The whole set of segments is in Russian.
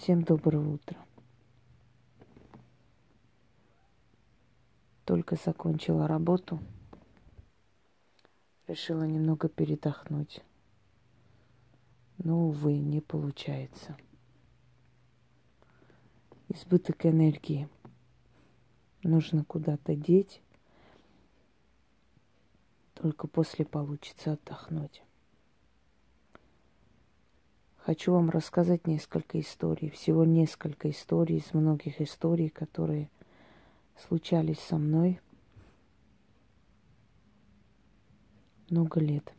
Всем доброго утра. Только закончила работу. Решила немного передохнуть. Но, увы, не получается. Избыток энергии. Нужно куда-то деть. Только после получится отдохнуть. Хочу вам рассказать несколько историй, всего несколько историй из многих историй, которые случались со мной много лет.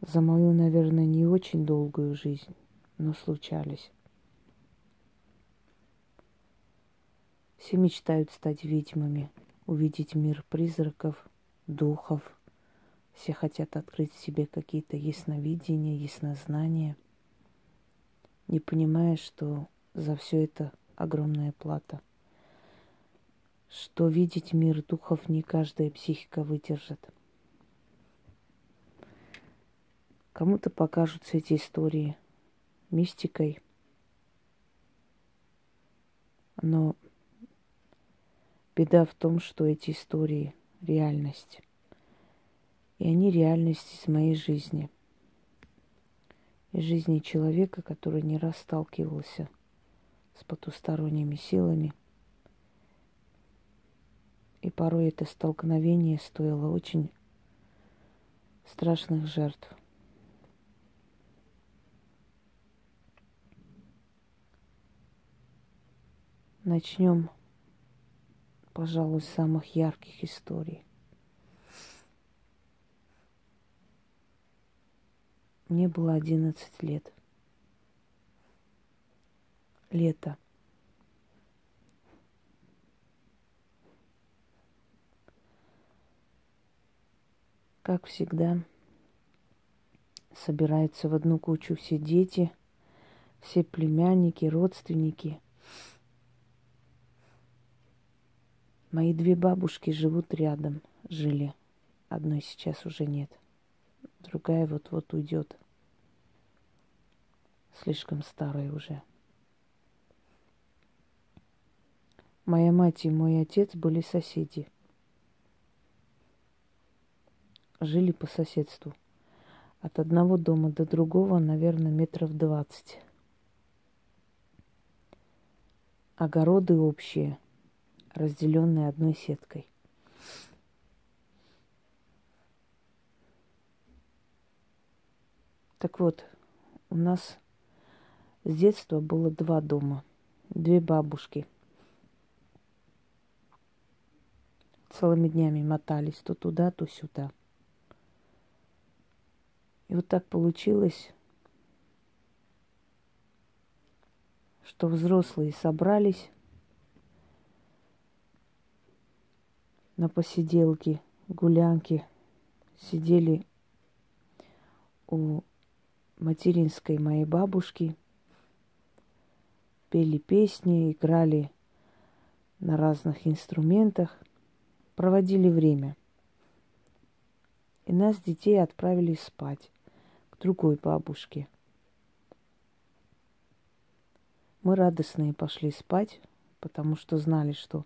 За мою, наверное, не очень долгую жизнь, но случались. Все мечтают стать ведьмами, увидеть мир призраков, духов – все хотят открыть себе какие-то ясновидения, яснознания, не понимая, что за все это огромная плата. Что видеть мир духов не каждая психика выдержит. Кому-то покажутся эти истории мистикой, но беда в том, что эти истории – реальность. И они реальность из моей жизни. Из жизни человека, который не раз сталкивался с потусторонними силами. И порой это столкновение стоило очень страшных жертв. Начнем, пожалуй, с самых ярких историй. Мне было одиннадцать лет. Лето. Как всегда, собираются в одну кучу все дети, все племянники, родственники. Мои две бабушки живут рядом, жили. Одной сейчас уже нет другая вот-вот уйдет. Слишком старая уже. Моя мать и мой отец были соседи. Жили по соседству. От одного дома до другого, наверное, метров двадцать. Огороды общие, разделенные одной сеткой. Так вот, у нас с детства было два дома, две бабушки. Целыми днями мотались то туда, то сюда. И вот так получилось, что взрослые собрались на посиделки, гулянки, сидели у материнской моей бабушки, пели песни, играли на разных инструментах, проводили время. И нас, детей, отправили спать к другой бабушке. Мы радостные пошли спать, потому что знали, что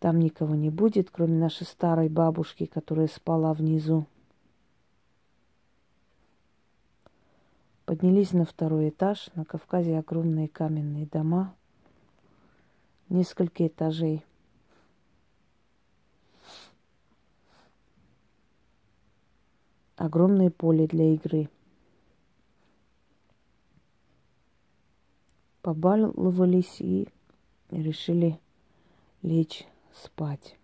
там никого не будет, кроме нашей старой бабушки, которая спала внизу. Поднялись на второй этаж. На Кавказе огромные каменные дома. Несколько этажей. Огромное поле для игры. Побаловались и решили лечь спать.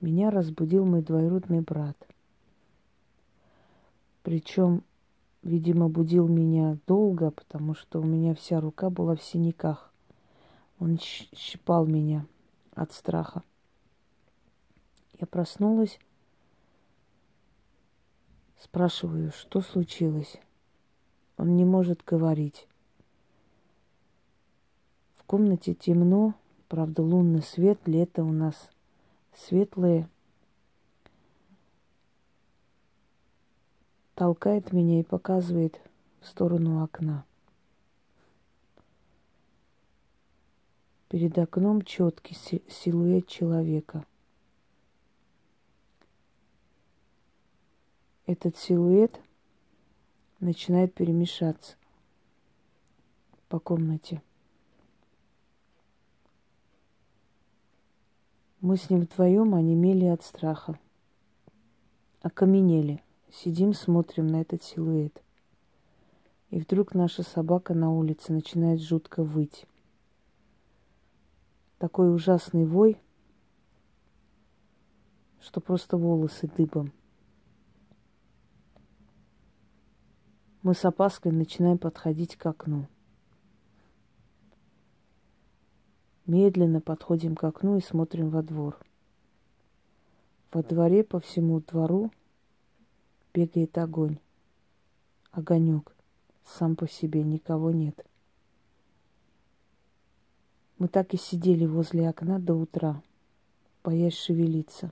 Меня разбудил мой двоюродный брат – причем, видимо, будил меня долго, потому что у меня вся рука была в синяках. Он щипал меня от страха. Я проснулась, спрашиваю, что случилось. Он не может говорить. В комнате темно, правда, лунный свет, лето у нас светлое – толкает меня и показывает в сторону окна. Перед окном четкий силуэт человека. Этот силуэт начинает перемешаться по комнате. Мы с ним вдвоем онемели от страха. Окаменели. Сидим, смотрим на этот силуэт. И вдруг наша собака на улице начинает жутко выть. Такой ужасный вой, что просто волосы дыбом. Мы с опаской начинаем подходить к окну. Медленно подходим к окну и смотрим во двор. Во дворе по всему двору бегает огонь. Огонек. Сам по себе никого нет. Мы так и сидели возле окна до утра, боясь шевелиться.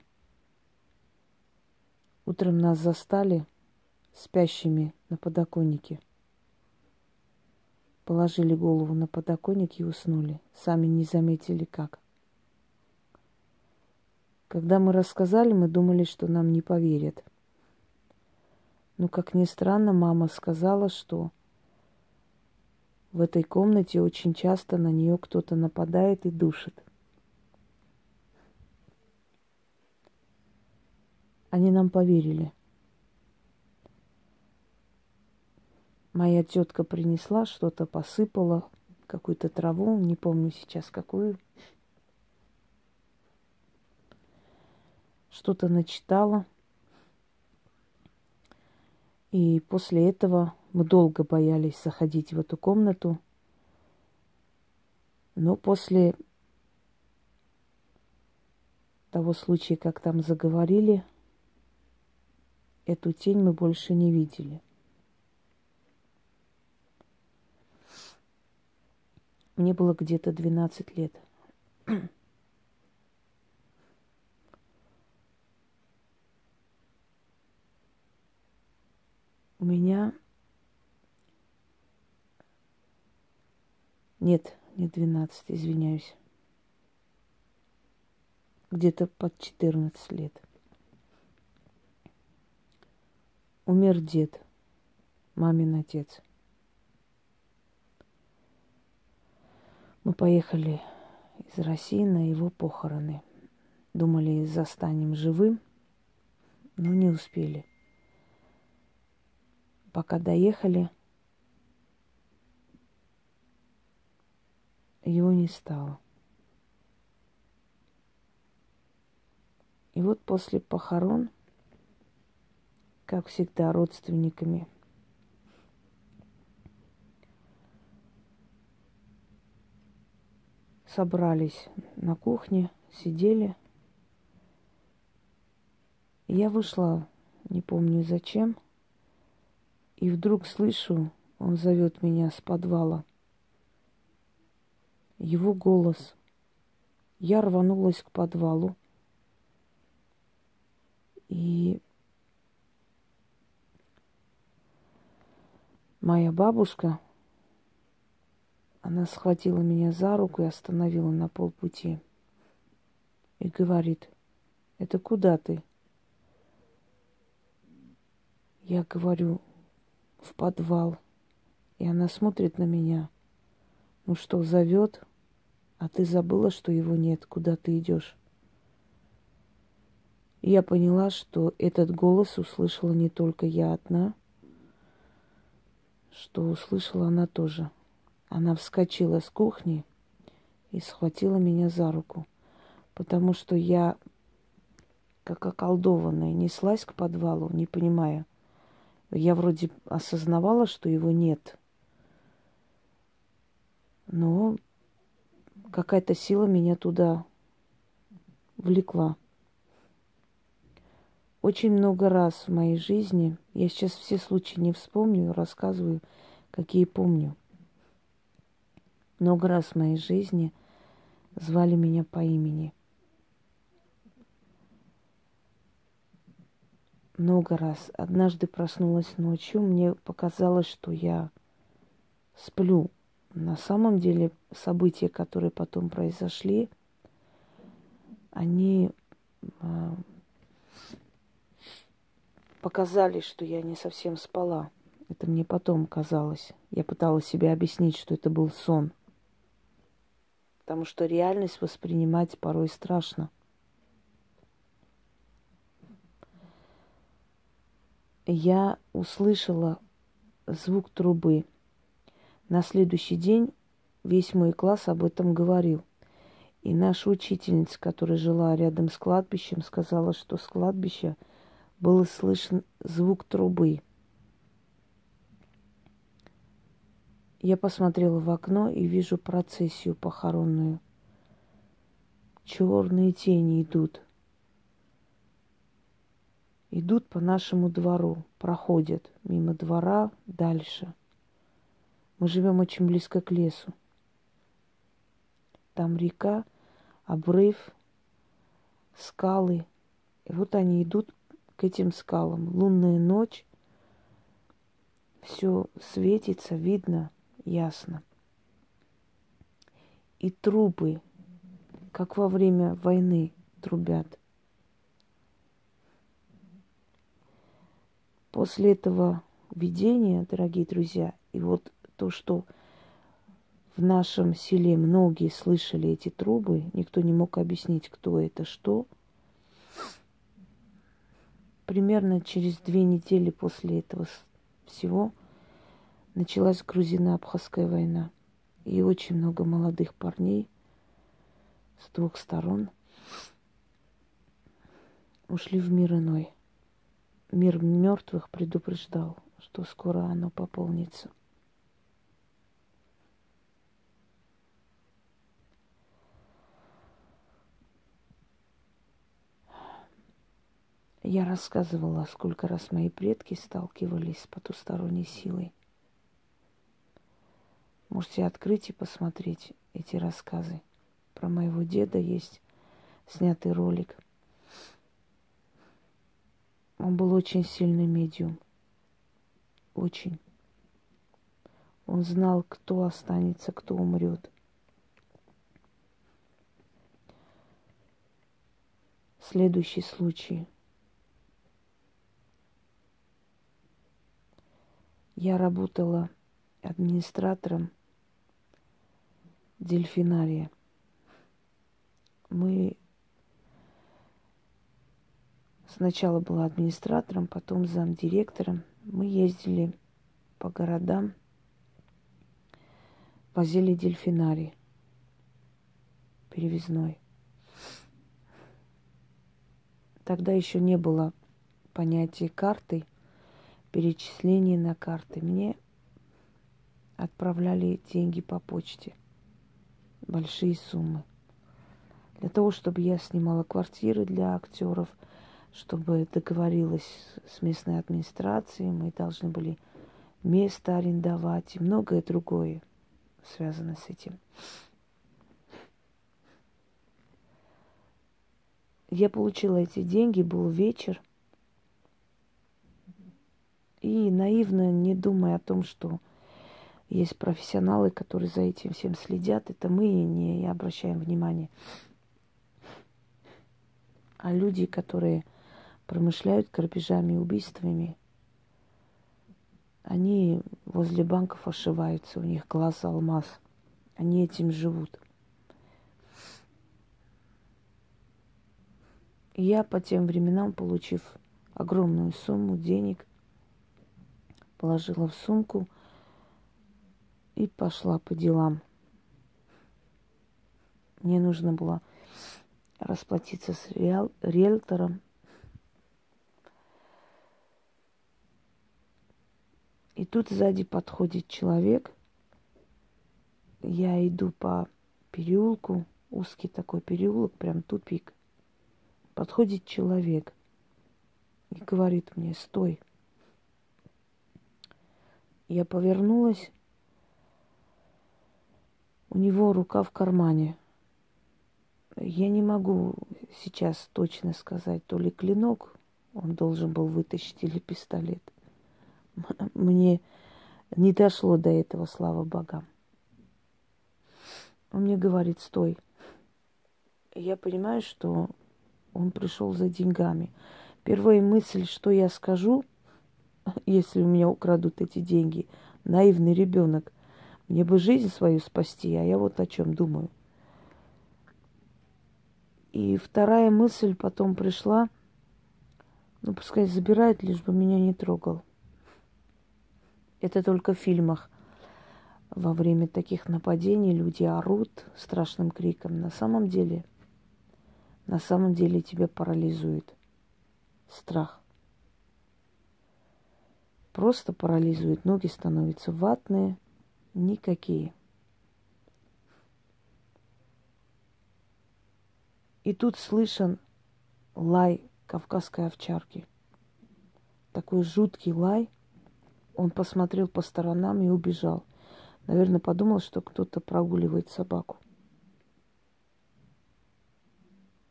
Утром нас застали спящими на подоконнике. Положили голову на подоконник и уснули. Сами не заметили как. Когда мы рассказали, мы думали, что нам не поверят. Но, как ни странно, мама сказала, что в этой комнате очень часто на нее кто-то нападает и душит. Они нам поверили. Моя тетка принесла, что-то посыпала, какую-то траву, не помню сейчас какую. Что-то начитала. И после этого мы долго боялись заходить в эту комнату. Но после того случая, как там заговорили, эту тень мы больше не видели. Мне было где-то 12 лет. Меня... Нет, не 12, извиняюсь. Где-то под 14 лет. Умер дед, мамин отец. Мы поехали из России на его похороны. Думали, застанем живым, но не успели. Пока доехали, его не стало. И вот после похорон, как всегда, родственниками – собрались на кухне, сидели. я вышла, не помню зачем, и вдруг слышу, он зовет меня с подвала. Его голос. Я рванулась к подвалу. И моя бабушка она схватила меня за руку и остановила на полпути. И говорит, это куда ты? Я говорю, в подвал. И она смотрит на меня. Ну что, зовет? А ты забыла, что его нет, куда ты идешь? И я поняла, что этот голос услышала не только я одна, что услышала она тоже. Она вскочила с кухни и схватила меня за руку, потому что я, как околдованная, неслась к подвалу, не понимая. Я вроде осознавала, что его нет, но какая-то сила меня туда влекла. Очень много раз в моей жизни, я сейчас все случаи не вспомню, рассказываю, какие помню – много раз в моей жизни звали меня по имени. Много раз. Однажды проснулась ночью, мне показалось, что я сплю. На самом деле события, которые потом произошли, они э, показали, что я не совсем спала. Это мне потом казалось. Я пыталась себе объяснить, что это был сон. Потому что реальность воспринимать порой страшно. Я услышала звук трубы. На следующий день весь мой класс об этом говорил. И наша учительница, которая жила рядом с кладбищем, сказала, что с кладбища был слышен звук трубы. Я посмотрела в окно и вижу процессию похоронную. Черные тени идут. Идут по нашему двору, проходят мимо двора дальше. Мы живем очень близко к лесу. Там река, обрыв, скалы. И вот они идут к этим скалам. Лунная ночь. Все светится, видно ясно. И трубы, как во время войны трубят. После этого видения, дорогие друзья, и вот то, что в нашем селе многие слышали эти трубы, никто не мог объяснить, кто это, что. Примерно через две недели после этого всего началась грузино-абхазская война. И очень много молодых парней с двух сторон ушли в мир иной. Мир мертвых предупреждал, что скоро оно пополнится. Я рассказывала, сколько раз мои предки сталкивались с потусторонней силой. Можете открыть и посмотреть эти рассказы. Про моего деда есть снятый ролик. Он был очень сильный медиум. Очень. Он знал, кто останется, кто умрет. Следующий случай – Я работала администратором дельфинария. Мы сначала была администратором, потом замдиректором. Мы ездили по городам, возили дельфинарий перевезной. Тогда еще не было понятия карты – перечисление на карты. Мне отправляли деньги по почте. Большие суммы. Для того, чтобы я снимала квартиры для актеров, чтобы договорилась с местной администрацией, мы должны были место арендовать и многое другое связано с этим. Я получила эти деньги, был вечер, и наивно, не думая о том, что есть профессионалы, которые за этим всем следят, это мы не обращаем внимания. А люди, которые промышляют грабежами и убийствами, они возле банков ошиваются, у них глаз алмаз. Они этим живут. И я по тем временам, получив огромную сумму денег – положила в сумку и пошла по делам. Мне нужно было расплатиться с риэл, риэлтором. И тут сзади подходит человек. Я иду по переулку, узкий такой переулок, прям тупик. Подходит человек и говорит мне, стой. Я повернулась. У него рука в кармане. Я не могу сейчас точно сказать, то ли клинок, он должен был вытащить или пистолет. Мне не дошло до этого, слава богам. Он мне говорит, стой. Я понимаю, что он пришел за деньгами. Первая мысль, что я скажу, если у меня украдут эти деньги, наивный ребенок, мне бы жизнь свою спасти, а я вот о чем думаю. И вторая мысль потом пришла, ну пускай забирает, лишь бы меня не трогал. Это только в фильмах. Во время таких нападений люди орут страшным криком. На самом деле, на самом деле тебя парализует страх. Просто парализует. Ноги становятся ватные, никакие. И тут слышен лай кавказской овчарки. Такой жуткий лай – он посмотрел по сторонам и убежал. Наверное, подумал, что кто-то прогуливает собаку.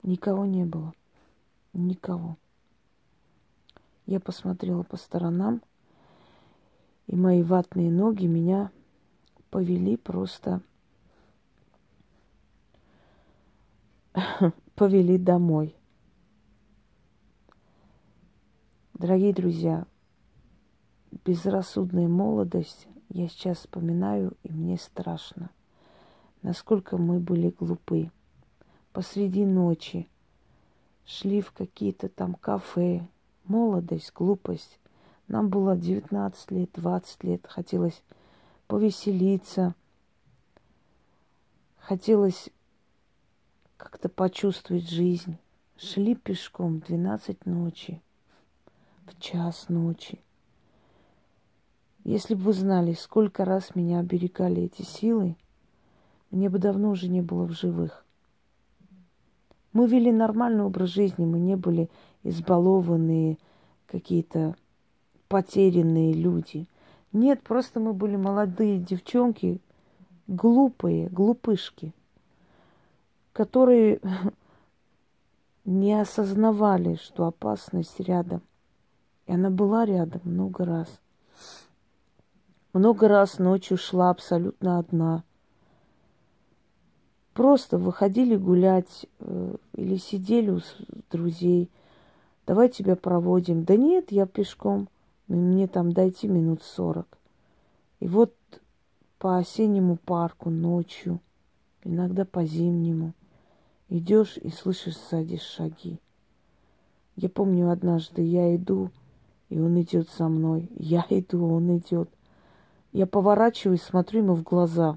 Никого не было. Никого. Я посмотрела по сторонам, и мои ватные ноги меня повели просто повели домой. Дорогие друзья, безрассудная молодость, я сейчас вспоминаю, и мне страшно. Насколько мы были глупы. Посреди ночи шли в какие-то там кафе. Молодость, глупость. Нам было 19 лет, 20 лет. Хотелось повеселиться. Хотелось как-то почувствовать жизнь. Шли пешком 12 ночи, в час ночи. Если бы вы знали, сколько раз меня оберегали эти силы, мне бы давно уже не было в живых. Мы вели нормальный образ жизни, мы не были избалованные какие-то потерянные люди. Нет, просто мы были молодые девчонки, глупые, глупышки, которые не осознавали, что опасность рядом. И она была рядом много раз – много раз ночью шла абсолютно одна. Просто выходили гулять э, или сидели у друзей. Давай тебя проводим. Да нет, я пешком. Мне там дойти минут сорок. И вот по осеннему парку ночью, иногда по зимнему, идешь и слышишь сзади шаги. Я помню однажды я иду, и он идет со мной. Я иду, он идет. Я поворачиваюсь, смотрю ему в глаза.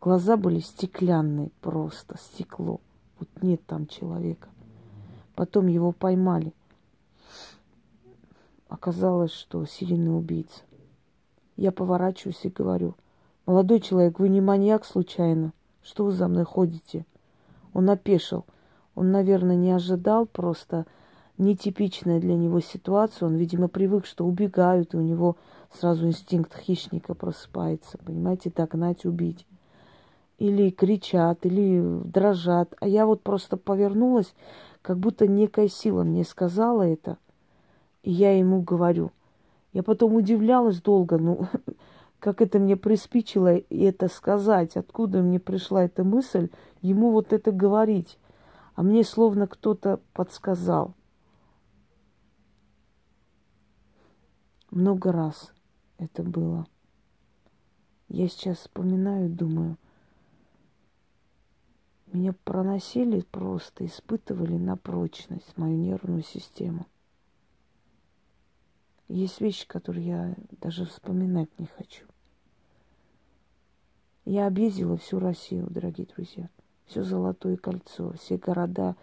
Глаза были стеклянные, просто стекло. Вот нет там человека. Потом его поймали. Оказалось, что серийный убийца. Я поворачиваюсь и говорю, молодой человек, вы не маньяк случайно? Что вы за мной ходите? Он опешил. Он, наверное, не ожидал просто нетипичная для него ситуация. Он, видимо, привык, что убегают, и у него сразу инстинкт хищника просыпается, понимаете, догнать, убить. Или кричат, или дрожат. А я вот просто повернулась, как будто некая сила мне сказала это, и я ему говорю. Я потом удивлялась долго, ну, как это мне приспичило это сказать, откуда мне пришла эта мысль, ему вот это говорить. А мне словно кто-то подсказал. Много раз это было. Я сейчас вспоминаю, думаю, меня проносили просто, испытывали на прочность мою нервную систему. Есть вещи, которые я даже вспоминать не хочу. Я объездила всю Россию, дорогие друзья. Все Золотое кольцо, все города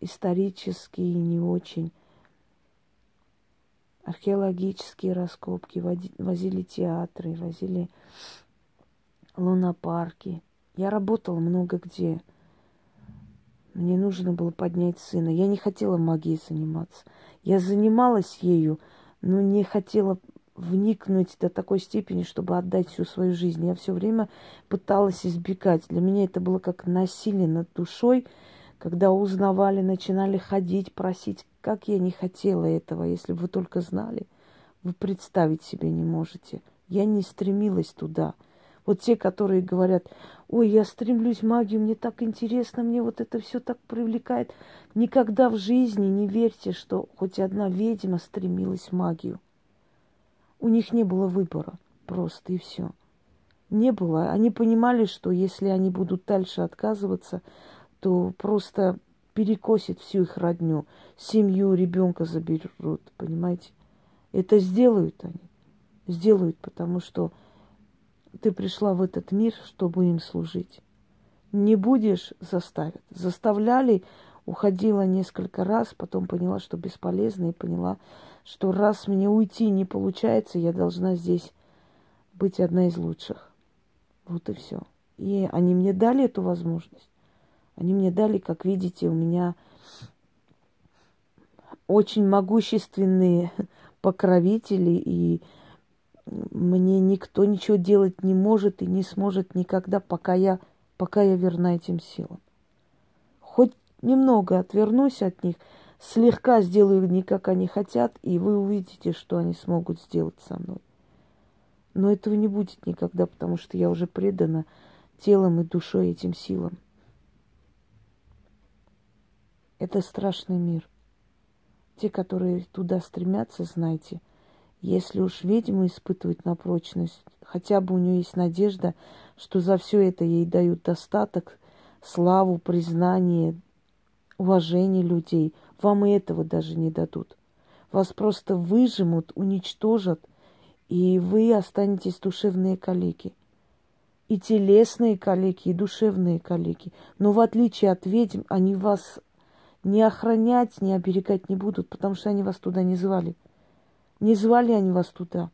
исторические и не очень – археологические раскопки, возили театры, возили лунопарки. Я работала много где. Мне нужно было поднять сына. Я не хотела магией заниматься. Я занималась ею, но не хотела вникнуть до такой степени, чтобы отдать всю свою жизнь. Я все время пыталась избегать. Для меня это было как насилие над душой, когда узнавали, начинали ходить, просить как я не хотела этого, если бы вы только знали. Вы представить себе не можете. Я не стремилась туда. Вот те, которые говорят, ой, я стремлюсь в магию, мне так интересно, мне вот это все так привлекает. Никогда в жизни не верьте, что хоть одна ведьма стремилась в магию. У них не было выбора просто и все. Не было. Они понимали, что если они будут дальше отказываться, то просто перекосит всю их родню, семью, ребенка заберут, понимаете? Это сделают они. Сделают, потому что ты пришла в этот мир, чтобы им служить. Не будешь – заставят. Заставляли, уходила несколько раз, потом поняла, что бесполезно, и поняла, что раз мне уйти не получается, я должна здесь быть одна из лучших. Вот и все. И они мне дали эту возможность. Они мне дали, как видите, у меня очень могущественные покровители, и мне никто ничего делать не может и не сможет никогда, пока я, пока я верна этим силам. Хоть немного отвернусь от них, слегка сделаю не как они хотят, и вы увидите, что они смогут сделать со мной. Но этого не будет никогда, потому что я уже предана телом и душой этим силам. Это страшный мир. Те, которые туда стремятся, знайте, если уж ведьму испытывать на прочность, хотя бы у нее есть надежда, что за все это ей дают достаток, славу, признание, уважение людей. Вам и этого даже не дадут. Вас просто выжимут, уничтожат, и вы останетесь душевные калеки. И телесные калеки, и душевные калеки. Но в отличие от ведьм, они вас не охранять, не оберегать не будут, потому что они вас туда не звали. Не звали они вас туда.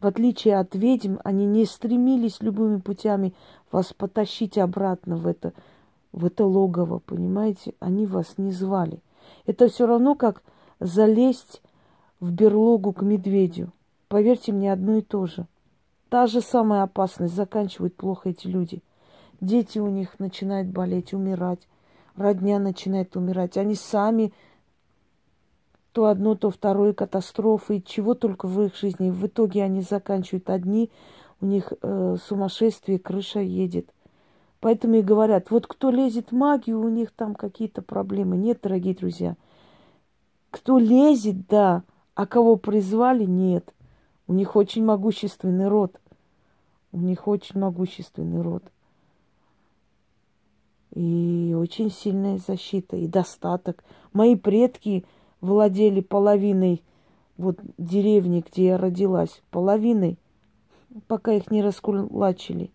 В отличие от ведьм, они не стремились любыми путями вас потащить обратно в это, в это логово, понимаете? Они вас не звали. Это все равно, как залезть в берлогу к медведю. Поверьте мне, одно и то же. Та же самая опасность. Заканчивают плохо эти люди. Дети у них начинают болеть, умирать родня начинает умирать. Они сами то одно, то второе катастрофы, чего только в их жизни. В итоге они заканчивают одни, у них э, сумасшествие, крыша едет. Поэтому и говорят, вот кто лезет в магию, у них там какие-то проблемы. Нет, дорогие друзья. Кто лезет, да, а кого призвали, нет. У них очень могущественный род. У них очень могущественный род и очень сильная защита, и достаток. Мои предки владели половиной вот деревни, где я родилась, половиной, пока их не раскулачили.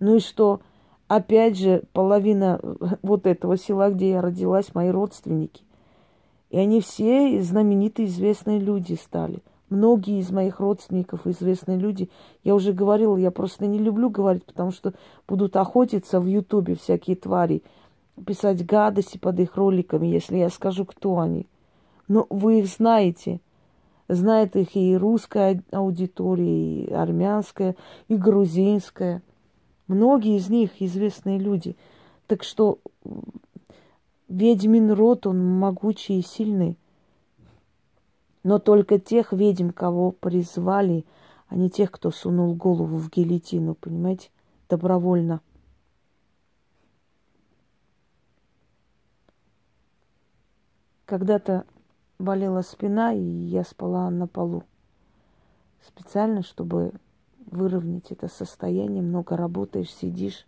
Ну и что? Опять же, половина вот этого села, где я родилась, мои родственники. И они все знаменитые, известные люди стали – Многие из моих родственников, известные люди, я уже говорила, я просто не люблю говорить, потому что будут охотиться в Ютубе всякие твари, писать гадости под их роликами, если я скажу, кто они. Но вы их знаете. Знает их и русская аудитория, и армянская, и грузинская. Многие из них известные люди. Так что ведьмин род, он могучий и сильный но только тех ведьм, кого призвали, а не тех, кто сунул голову в гильотину, понимаете, добровольно. Когда-то болела спина, и я спала на полу. Специально, чтобы выровнять это состояние, много работаешь, сидишь.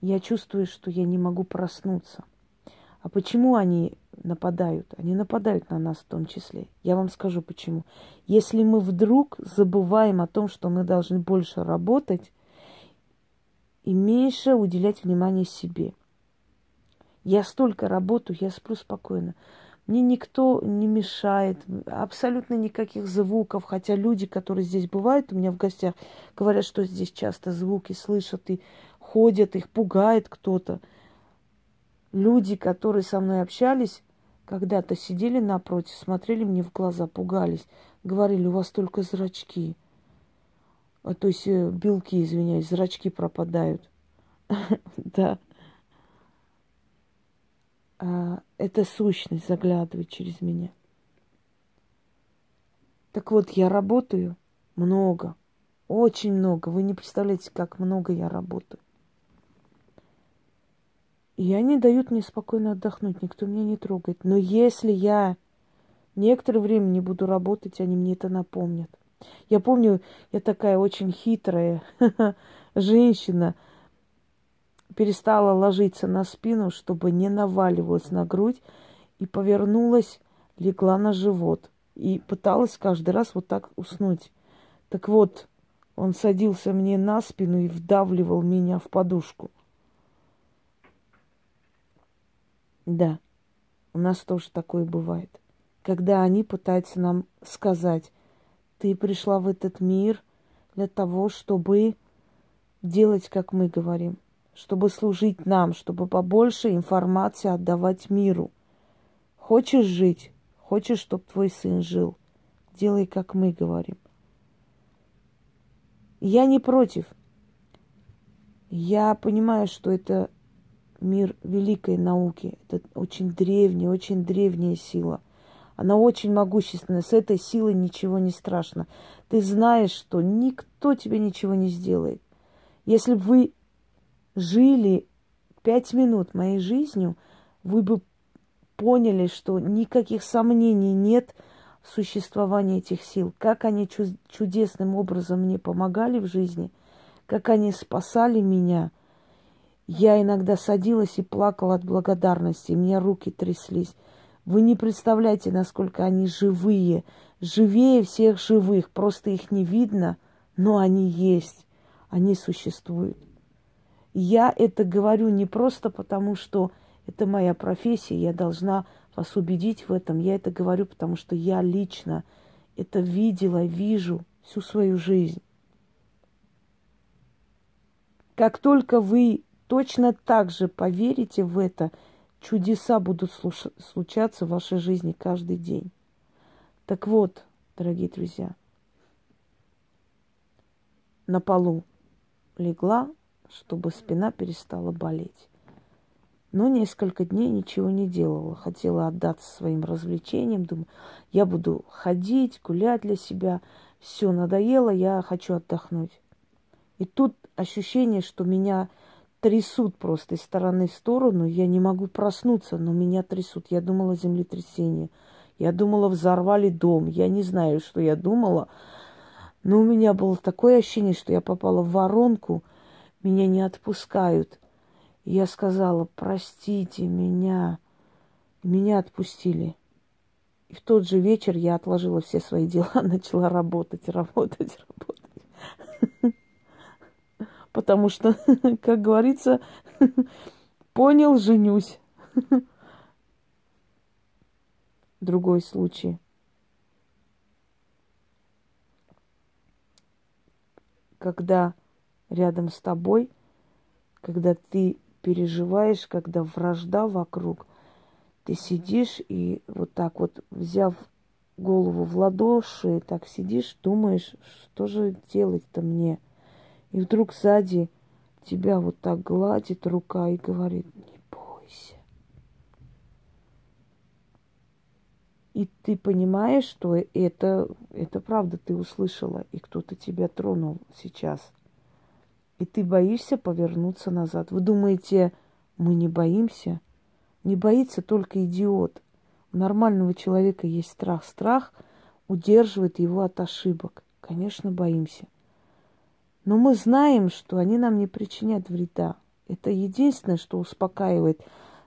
Я чувствую, что я не могу проснуться. А почему они нападают. Они нападают на нас в том числе. Я вам скажу почему. Если мы вдруг забываем о том, что мы должны больше работать и меньше уделять внимание себе. Я столько работаю, я сплю спокойно. Мне никто не мешает, абсолютно никаких звуков. Хотя люди, которые здесь бывают у меня в гостях, говорят, что здесь часто звуки слышат и ходят, их пугает кто-то. Люди, которые со мной общались, когда-то сидели напротив, смотрели мне в глаза, пугались, говорили, у вас только зрачки. А, то есть э, белки, извиняюсь, зрачки пропадают. Да. а, эта сущность заглядывает через меня. Так вот, я работаю много, очень много. Вы не представляете, как много я работаю. И они дают мне спокойно отдохнуть, никто меня не трогает. Но если я некоторое время не буду работать, они мне это напомнят. Я помню, я такая очень хитрая женщина, перестала ложиться на спину, чтобы не наваливалась на грудь, и повернулась, легла на живот. И пыталась каждый раз вот так уснуть. Так вот, он садился мне на спину и вдавливал меня в подушку. Да, у нас тоже такое бывает. Когда они пытаются нам сказать, ты пришла в этот мир для того, чтобы делать, как мы говорим, чтобы служить нам, чтобы побольше информации отдавать миру. Хочешь жить, хочешь, чтобы твой сын жил, делай, как мы говорим. Я не против. Я понимаю, что это мир великой науки. Это очень древняя, очень древняя сила. Она очень могущественная. С этой силой ничего не страшно. Ты знаешь, что никто тебе ничего не сделает. Если бы вы жили пять минут моей жизнью, вы бы поняли, что никаких сомнений нет в существовании этих сил. Как они чудесным образом мне помогали в жизни, как они спасали меня – я иногда садилась и плакала от благодарности, у меня руки тряслись. Вы не представляете, насколько они живые, живее всех живых, просто их не видно, но они есть, они существуют. Я это говорю не просто потому, что это моя профессия, я должна вас убедить в этом. Я это говорю, потому что я лично это видела, вижу всю свою жизнь. Как только вы точно так же поверите в это, чудеса будут случаться в вашей жизни каждый день. Так вот, дорогие друзья, на полу легла, чтобы спина перестала болеть. Но несколько дней ничего не делала. Хотела отдаться своим развлечениям. Думаю, я буду ходить, гулять для себя. Все надоело, я хочу отдохнуть. И тут ощущение, что меня трясут просто из стороны в сторону. Я не могу проснуться, но меня трясут. Я думала землетрясение. Я думала, взорвали дом. Я не знаю, что я думала. Но у меня было такое ощущение, что я попала в воронку. Меня не отпускают. я сказала, простите меня. Меня отпустили. И в тот же вечер я отложила все свои дела, начала работать, работать, работать потому что, как говорится, понял, женюсь. Другой случай. Когда рядом с тобой, когда ты переживаешь, когда вражда вокруг, ты сидишь и вот так вот, взяв голову в ладоши, так сидишь, думаешь, что же делать-то мне – и вдруг сзади тебя вот так гладит рука и говорит, не бойся. И ты понимаешь, что это, это правда ты услышала, и кто-то тебя тронул сейчас. И ты боишься повернуться назад. Вы думаете, мы не боимся? Не боится только идиот. У нормального человека есть страх. Страх удерживает его от ошибок. Конечно, боимся. Но мы знаем, что они нам не причинят вреда. Это единственное, что успокаивает.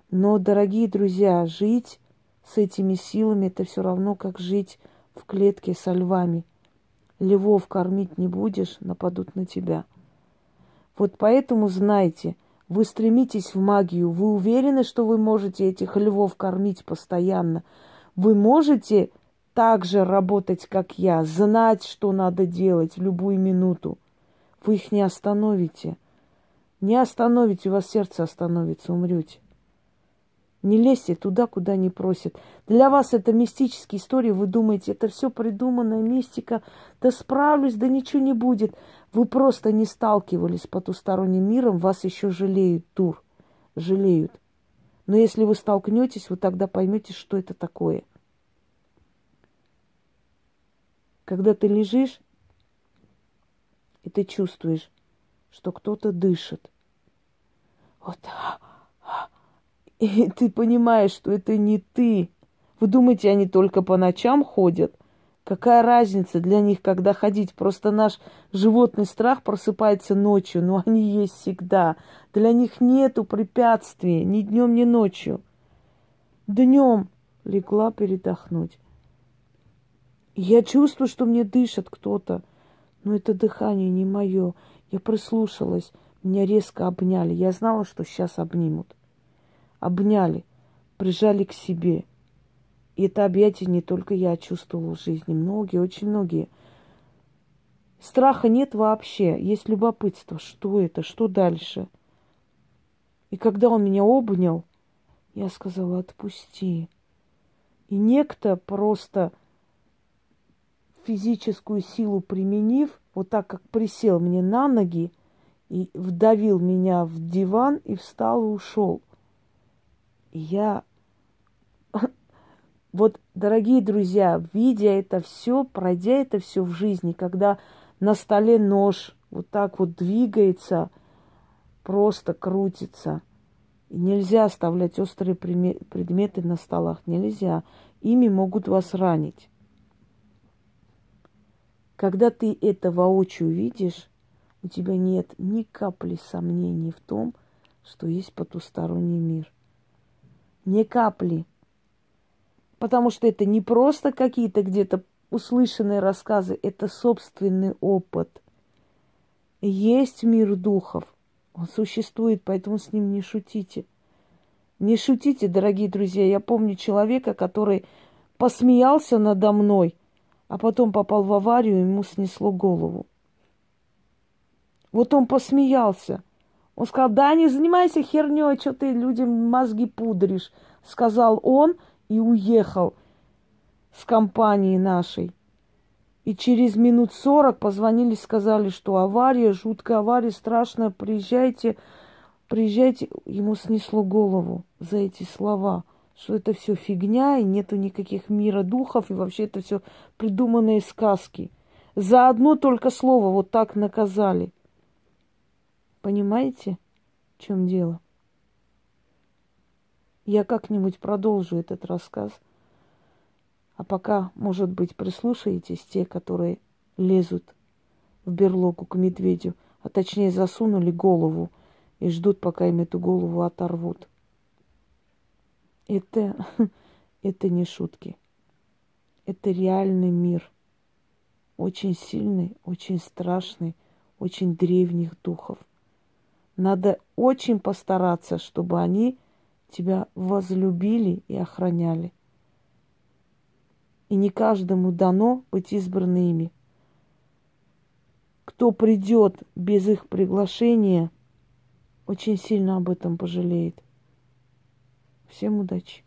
Но, дорогие друзья, жить с этими силами это все равно, как жить в клетке со львами. Львов кормить не будешь, нападут на тебя. Вот поэтому знайте, вы стремитесь в магию, вы уверены, что вы можете этих львов кормить постоянно. Вы можете так же работать, как я, знать, что надо делать в любую минуту. Вы их не остановите. Не остановите, у вас сердце остановится, умрете. Не лезьте туда, куда не просят. Для вас это мистические истории, вы думаете, это все придуманная мистика, да справлюсь, да ничего не будет. Вы просто не сталкивались с потусторонним миром, вас еще жалеют, тур, жалеют. Но если вы столкнетесь, вы тогда поймете, что это такое. Когда ты лежишь, и ты чувствуешь, что кто-то дышит. Вот. И ты понимаешь, что это не ты. Вы думаете, они только по ночам ходят? Какая разница для них, когда ходить? Просто наш животный страх просыпается ночью, но они есть всегда. Для них нету препятствий ни днем, ни ночью. Днем легла передохнуть. Я чувствую, что мне дышит кто-то, но это дыхание не мое. Я прислушалась, меня резко обняли. Я знала, что сейчас обнимут. Обняли, прижали к себе – и это объятие не только я чувствовала в жизни, многие, очень многие. Страха нет вообще, есть любопытство, что это, что дальше. И когда он меня обнял, я сказала, отпусти. И некто просто физическую силу применив, вот так как присел мне на ноги и вдавил меня в диван и встал и ушел. Я вот, дорогие друзья, видя это все, пройдя это все в жизни, когда на столе нож вот так вот двигается, просто крутится, нельзя оставлять острые предметы на столах, нельзя. Ими могут вас ранить. Когда ты это воочию видишь, у тебя нет ни капли сомнений в том, что есть потусторонний мир. Ни капли. Потому что это не просто какие-то где-то услышанные рассказы, это собственный опыт. Есть мир духов. Он существует, поэтому с ним не шутите. Не шутите, дорогие друзья. Я помню человека, который посмеялся надо мной, а потом попал в аварию, и ему снесло голову. Вот он посмеялся. Он сказал, да не занимайся херней, что ты людям мозги пудришь. Сказал он – и уехал с компанией нашей. И через минут сорок позвонили, сказали, что авария, жуткая авария, страшная, приезжайте, приезжайте. Ему снесло голову за эти слова, что это все фигня, и нету никаких мира духов, и вообще это все придуманные сказки. За одно только слово вот так наказали. Понимаете, в чем дело? Я как-нибудь продолжу этот рассказ. А пока, может быть, прислушаетесь те, которые лезут в берлогу к медведю, а точнее засунули голову и ждут, пока им эту голову оторвут. Это, это не шутки. Это реальный мир. Очень сильный, очень страшный, очень древних духов. Надо очень постараться, чтобы они тебя возлюбили и охраняли. И не каждому дано быть избранными. Кто придет без их приглашения, очень сильно об этом пожалеет. Всем удачи!